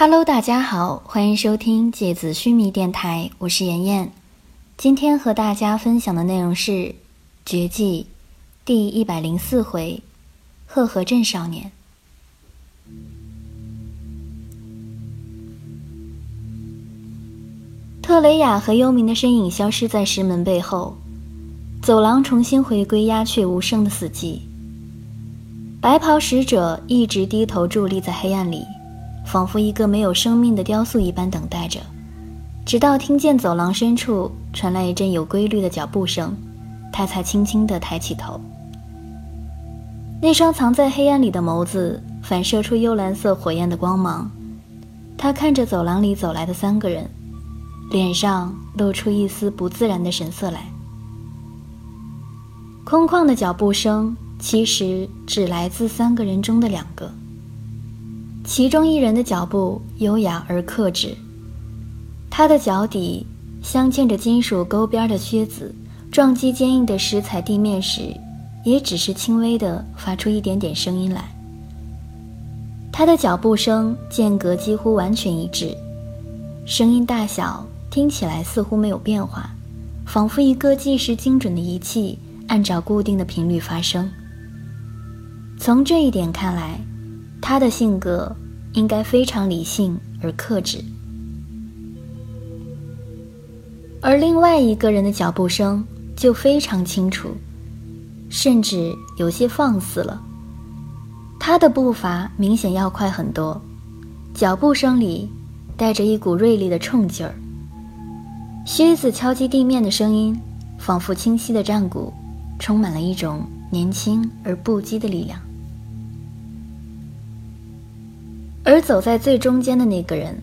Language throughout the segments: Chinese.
Hello，大家好，欢迎收听芥子须弥电台，我是妍妍。今天和大家分享的内容是《绝技》第一百零四回“赫赫镇少年”。特雷雅和幽冥的身影消失在石门背后，走廊重新回归鸦雀无声的死寂。白袍使者一直低头伫立在黑暗里。仿佛一个没有生命的雕塑一般等待着，直到听见走廊深处传来一阵有规律的脚步声，他才轻轻地抬起头。那双藏在黑暗里的眸子反射出幽蓝色火焰的光芒，他看着走廊里走来的三个人，脸上露出一丝不自然的神色来。空旷的脚步声其实只来自三个人中的两个。其中一人的脚步优雅而克制，他的脚底镶嵌着金属钩边的靴子撞击坚硬的石材地面时，也只是轻微的发出一点点声音来。他的脚步声间隔几乎完全一致，声音大小听起来似乎没有变化，仿佛一个计时精准的仪器按照固定的频率发声。从这一点看来。他的性格应该非常理性而克制，而另外一个人的脚步声就非常清楚，甚至有些放肆了。他的步伐明显要快很多，脚步声里带着一股锐利的冲劲儿。靴子敲击地面的声音，仿佛清晰的战鼓，充满了一种年轻而不羁的力量。而走在最中间的那个人，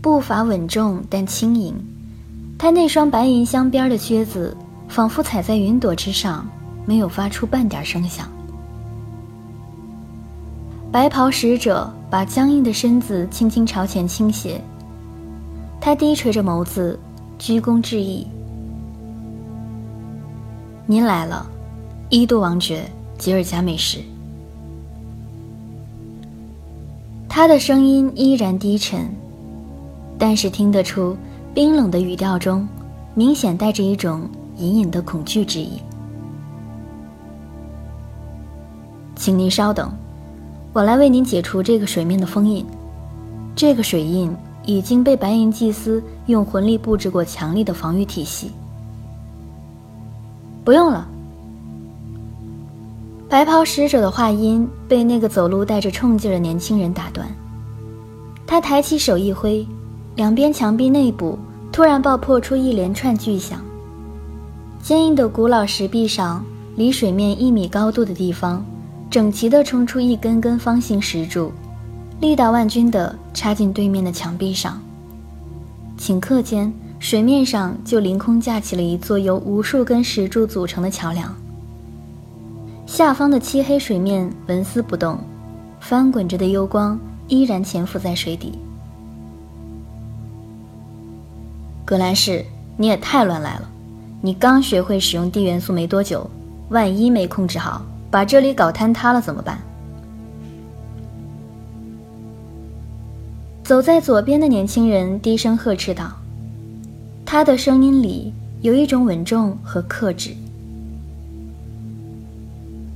步伐稳重但轻盈，他那双白银镶边的靴子仿佛踩在云朵之上，没有发出半点声响。白袍使者把僵硬的身子轻轻朝前倾斜，他低垂着眸子，鞠躬致意：“您来了，伊杜王爵吉尔加美什。”他的声音依然低沉，但是听得出冰冷的语调中，明显带着一种隐隐的恐惧之意。请您稍等，我来为您解除这个水面的封印。这个水印已经被白银祭司用魂力布置过强力的防御体系。不用了。白袍使者的话音被那个走路带着冲劲的年轻人打断。他抬起手一挥，两边墙壁内部突然爆破出一连串巨响。坚硬的古老石壁上，离水面一米高度的地方，整齐地冲出一根根方形石柱，力道万钧地插进对面的墙壁上。顷刻间，水面上就凌空架起了一座由无数根石柱组成的桥梁。下方的漆黑水面纹丝不动，翻滚着的幽光依然潜伏在水底。格兰仕，你也太乱来了！你刚学会使用地元素没多久，万一没控制好，把这里搞坍塌了怎么办？走在左边的年轻人低声呵斥道，他的声音里有一种稳重和克制。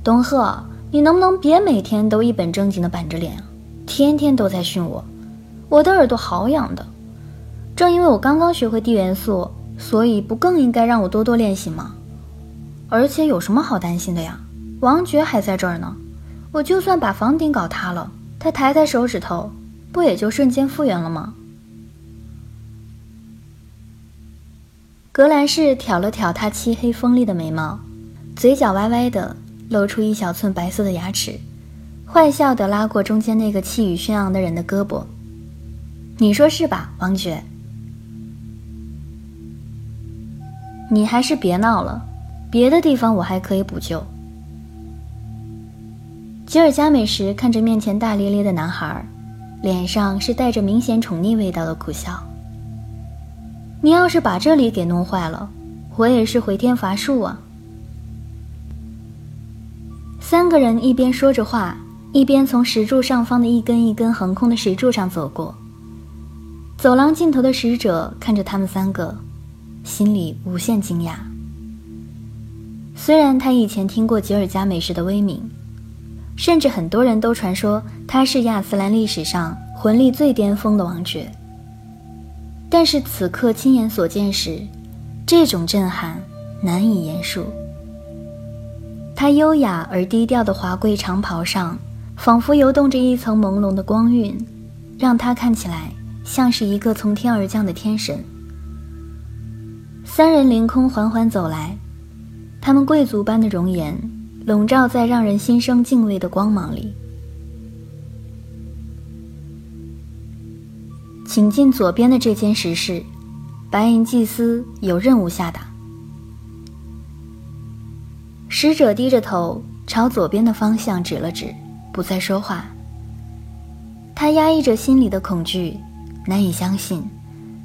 东赫，你能不能别每天都一本正经的板着脸啊？天天都在训我，我的耳朵好痒的。正因为我刚刚学会地元素，所以不更应该让我多多练习吗？而且有什么好担心的呀？王爵还在这儿呢，我就算把房顶搞塌了，他抬抬手指头，不也就瞬间复原了吗？格兰仕挑了挑他漆黑锋利的眉毛，嘴角歪歪的。露出一小寸白色的牙齿，坏笑地拉过中间那个气宇轩昂的人的胳膊。你说是吧，王爵？你还是别闹了，别的地方我还可以补救。吉尔加美什看着面前大咧咧的男孩，脸上是带着明显宠溺味道的苦笑。你要是把这里给弄坏了，我也是回天乏术啊。三个人一边说着话，一边从石柱上方的一根一根横空的石柱上走过，走廊尽头的使者看着他们三个，心里无限惊讶。虽然他以前听过吉尔加美什的威名，甚至很多人都传说他是亚斯兰历史上魂力最巅峰的王爵，但是此刻亲眼所见时，这种震撼难以言述。他优雅而低调的华贵长袍上，仿佛游动着一层朦胧的光晕，让他看起来像是一个从天而降的天神。三人凌空缓缓走来，他们贵族般的容颜笼罩在让人心生敬畏的光芒里。请进左边的这间石室。白银祭司有任务下达。使者低着头朝左边的方向指了指，不再说话。他压抑着心里的恐惧，难以相信，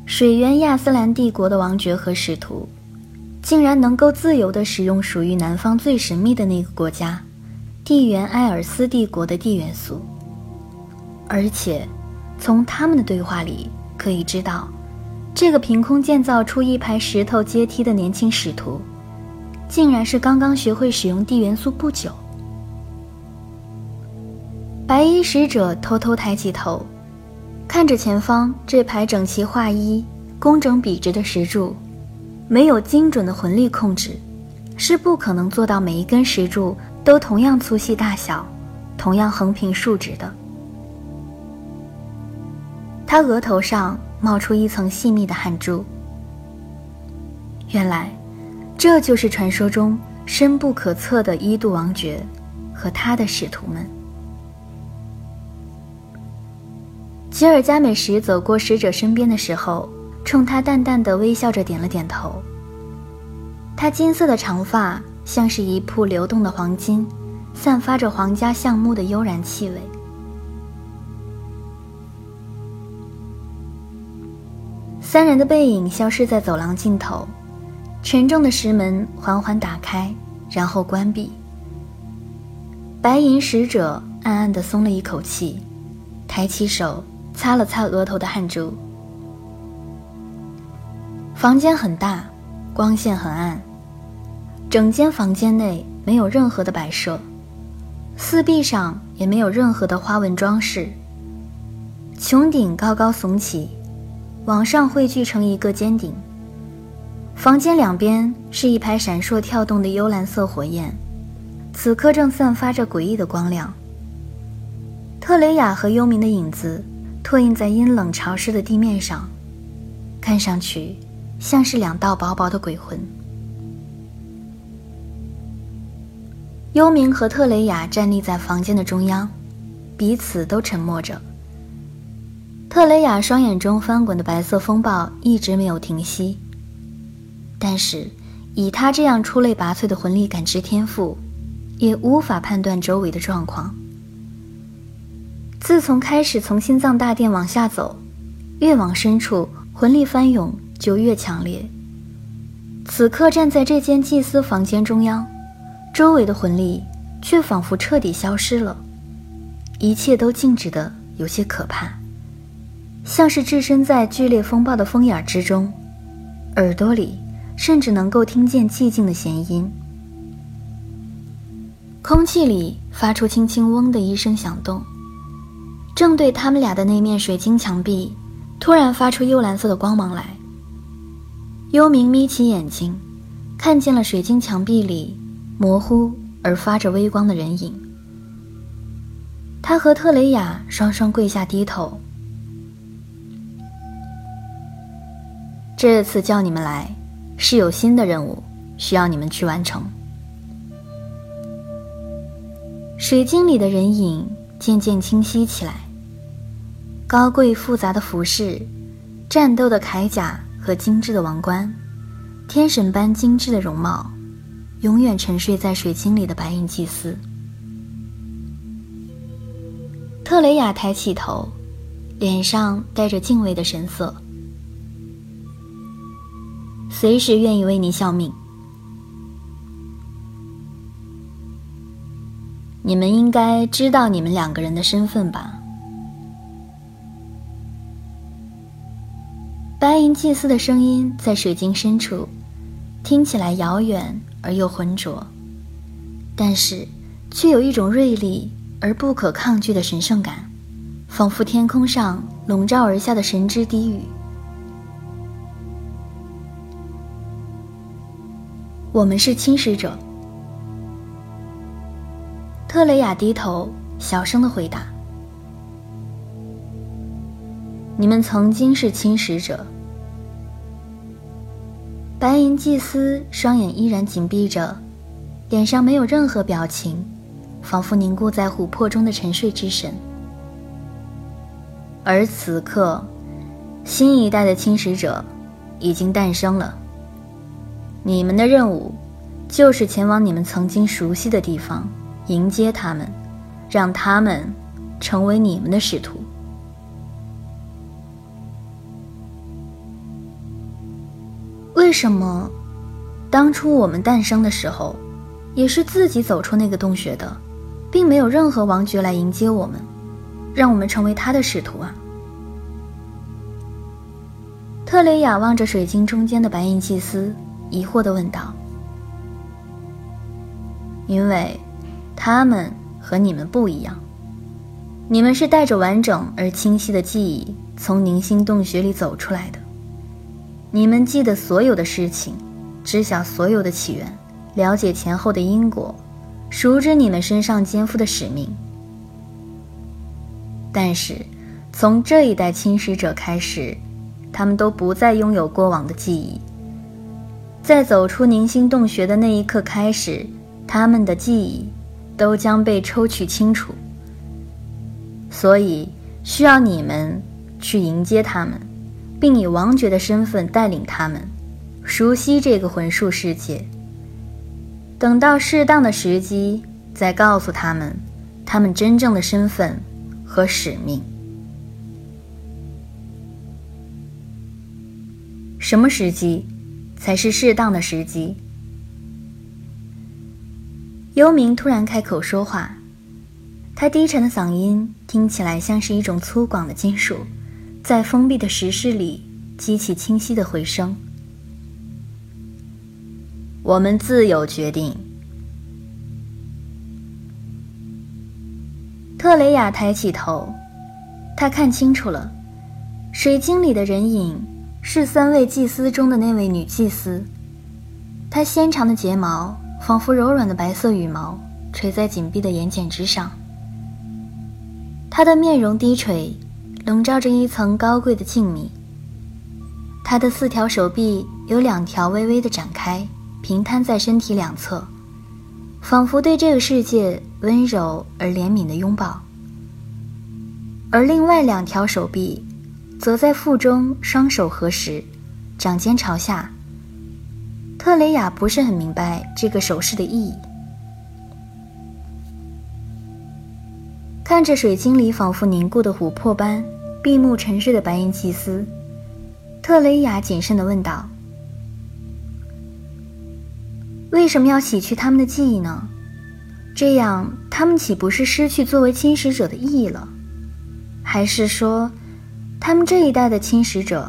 水源亚斯兰帝国的王爵和使徒，竟然能够自由地使用属于南方最神秘的那个国家——地缘埃尔斯帝国的地元素。而且，从他们的对话里可以知道。这个凭空建造出一排石头阶梯的年轻使徒，竟然是刚刚学会使用地元素不久。白衣使者偷偷抬起头，看着前方这排整齐划一、工整笔直的石柱，没有精准的魂力控制，是不可能做到每一根石柱都同样粗细大小、同样横平竖直的。他额头上。冒出一层细密的汗珠。原来，这就是传说中深不可测的一度王爵和他的使徒们。吉尔加美什走过使者身边的时候，冲他淡淡的微笑着点了点头。他金色的长发像是一铺流动的黄金，散发着皇家橡木的悠然气味。三人的背影消失在走廊尽头，沉重的石门缓缓打开，然后关闭。白银使者暗暗地松了一口气，抬起手擦了擦额头的汗珠。房间很大，光线很暗，整间房间内没有任何的摆设，四壁上也没有任何的花纹装饰。穹顶高高耸起。往上汇聚成一个尖顶。房间两边是一排闪烁跳动的幽蓝色火焰，此刻正散发着诡异的光亮。特雷雅和幽冥的影子拓印在阴冷潮湿的地面上，看上去像是两道薄薄的鬼魂。幽冥和特雷雅站立在房间的中央，彼此都沉默着。特雷雅双眼中翻滚的白色风暴一直没有停息，但是以他这样出类拔萃的魂力感知天赋，也无法判断周围的状况。自从开始从心脏大殿往下走，越往深处魂力翻涌就越强烈。此刻站在这间祭司房间中央，周围的魂力却仿佛彻底消失了，一切都静止的有些可怕。像是置身在剧烈风暴的风眼之中，耳朵里甚至能够听见寂静的弦音。空气里发出轻轻“嗡”的一声响动，正对他们俩的那面水晶墙壁，突然发出幽蓝色的光芒来。幽冥眯起眼睛，看见了水晶墙壁里模糊而发着微光的人影。他和特雷雅双双跪下低头。这次叫你们来，是有新的任务需要你们去完成。水晶里的人影渐渐清晰起来，高贵复杂的服饰、战斗的铠甲和精致的王冠、天神般精致的容貌，永远沉睡在水晶里的白银祭司。特雷雅抬起头，脸上带着敬畏的神色。随时愿意为你效命。你们应该知道你们两个人的身份吧？白银祭司的声音在水晶深处，听起来遥远而又浑浊，但是却有一种锐利而不可抗拒的神圣感，仿佛天空上笼罩而下的神之低语。我们是侵蚀者。特雷雅低头，小声的回答：“你们曾经是侵蚀者。”白银祭司双眼依然紧闭着，脸上没有任何表情，仿佛凝固在琥珀中的沉睡之神。而此刻，新一代的侵蚀者已经诞生了。你们的任务，就是前往你们曾经熟悉的地方，迎接他们，让他们成为你们的使徒。为什么，当初我们诞生的时候，也是自己走出那个洞穴的，并没有任何王爵来迎接我们，让我们成为他的使徒啊？特雷雅望着水晶中间的白银祭司。疑惑地问道：“因为，他们和你们不一样。你们是带着完整而清晰的记忆从凝星洞穴里走出来的。你们记得所有的事情，知晓所有的起源，了解前后的因果，熟知你们身上肩负的使命。但是，从这一代侵蚀者开始，他们都不再拥有过往的记忆。”在走出凝星洞穴的那一刻开始，他们的记忆都将被抽取清楚。所以需要你们去迎接他们，并以王爵的身份带领他们熟悉这个魂术世界。等到适当的时机，再告诉他们他们真正的身份和使命。什么时机？才是适当的时机。幽冥突然开口说话，他低沉的嗓音听起来像是一种粗犷的金属，在封闭的石室里激起清晰的回声。我们自有决定。特雷雅抬起头，他看清楚了，水晶里的人影。是三位祭司中的那位女祭司，她纤长的睫毛仿佛柔软的白色羽毛垂在紧闭的眼睑之上。她的面容低垂，笼罩着一层高贵的静谧。她的四条手臂有两条微微的展开，平摊在身体两侧，仿佛对这个世界温柔而怜悯的拥抱。而另外两条手臂。则在腹中，双手合十，掌尖朝下。特雷雅不是很明白这个手势的意义。看着水晶里仿佛凝固的琥珀般闭目沉睡的白银祭司，特雷雅谨慎地问道：“为什么要洗去他们的记忆呢？这样，他们岂不是失去作为侵蚀者的意义了？还是说？”他们这一代的侵蚀者，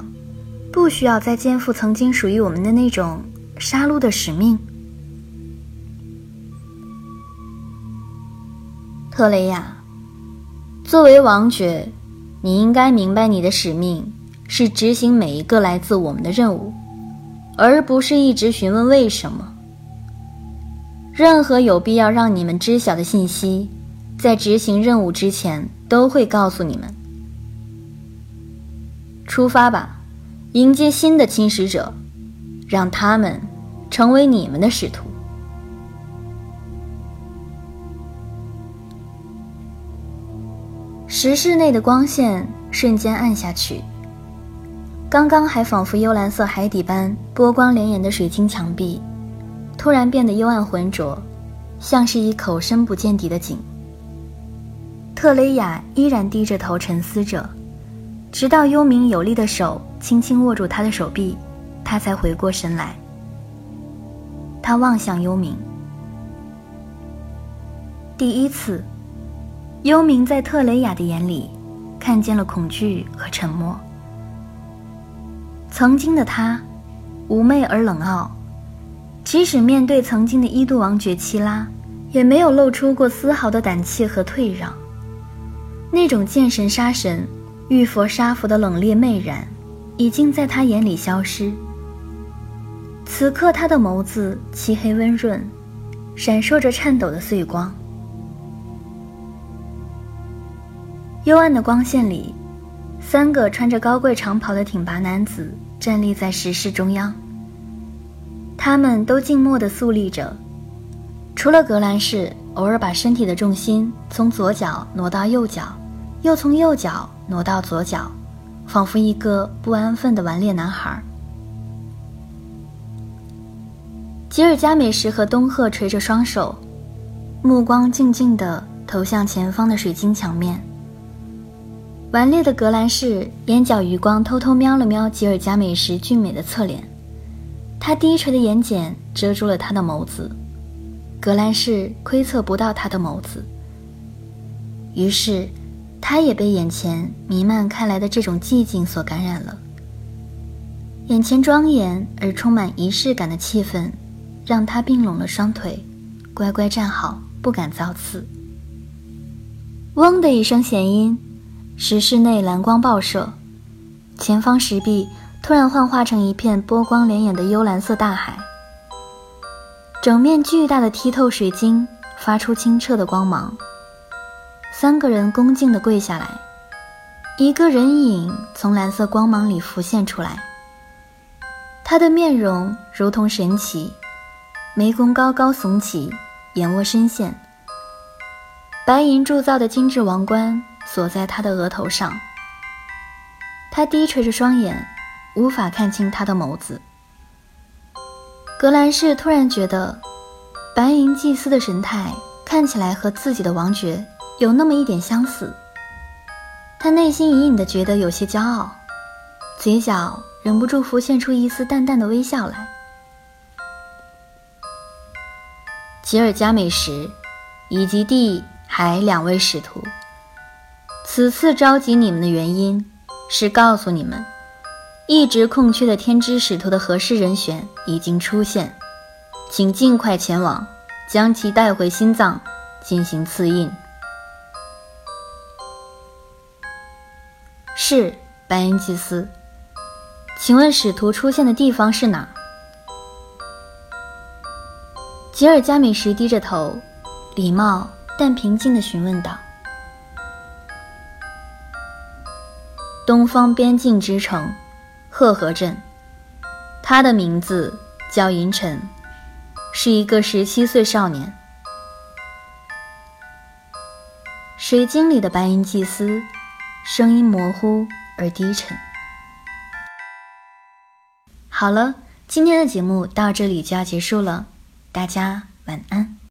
不需要再肩负曾经属于我们的那种杀戮的使命。特雷亚，作为王爵，你应该明白你的使命是执行每一个来自我们的任务，而不是一直询问为什么。任何有必要让你们知晓的信息，在执行任务之前都会告诉你们。出发吧，迎接新的侵蚀者，让他们成为你们的使徒。石室内的光线瞬间暗下去，刚刚还仿佛幽蓝色海底般波光潋滟的水晶墙壁，突然变得幽暗浑浊，像是一口深不见底的井。特雷雅依然低着头沉思着。直到幽冥有力的手轻轻握住他的手臂，他才回过神来。他望向幽冥。第一次，幽冥在特雷雅的眼里看见了恐惧和沉默。曾经的他，妩媚而冷傲，即使面对曾经的伊度王爵七拉，也没有露出过丝毫的胆怯和退让。那种见神杀神、玉佛杀佛的冷冽媚然，已经在他眼里消失。此刻，他的眸子漆黑温润，闪烁着颤抖的碎光。幽暗的光线里，三个穿着高贵长袍的挺拔男子。站立在石室中央，他们都静默地肃立着，除了格兰仕偶尔把身体的重心从左脚挪到右脚，又从右脚挪到左脚，仿佛一个不安分的顽劣男孩。吉尔加美什和东赫垂着双手，目光静静地投向前方的水晶墙面。顽劣的格兰仕眼角余光偷偷瞄了瞄吉尔加美什俊美的侧脸，他低垂的眼睑遮住了他的眸子，格兰仕窥测不到他的眸子。于是，他也被眼前弥漫开来的这种寂静所感染了。眼前庄严而充满仪式感的气氛，让他并拢了双腿，乖乖站好，不敢造次。嗡的一声弦音。石室内蓝光爆射，前方石壁突然幻化成一片波光潋滟的幽蓝色大海。整面巨大的剔透水晶发出清澈的光芒。三个人恭敬地跪下来，一个人影从蓝色光芒里浮现出来。他的面容如同神奇，眉弓高高耸起，眼窝深陷，白银铸造的精致王冠。锁在他的额头上，他低垂着双眼，无法看清他的眸子。格兰仕突然觉得，白银祭司的神态看起来和自己的王爵有那么一点相似。他内心隐隐的觉得有些骄傲，嘴角忍不住浮现出一丝淡淡的微笑来。吉尔加美什，以及地海两位使徒。此次召集你们的原因，是告诉你们，一直空缺的天之使徒的合适人选已经出现，请尽快前往，将其带回心脏进行赐印。是白银祭司，请问使徒出现的地方是哪？吉尔加美什低着头，礼貌但平静地询问道。东方边境之城，赫河镇。他的名字叫银尘，是一个十七岁少年。水晶里的白银祭司，声音模糊而低沉。好了，今天的节目到这里就要结束了，大家晚安。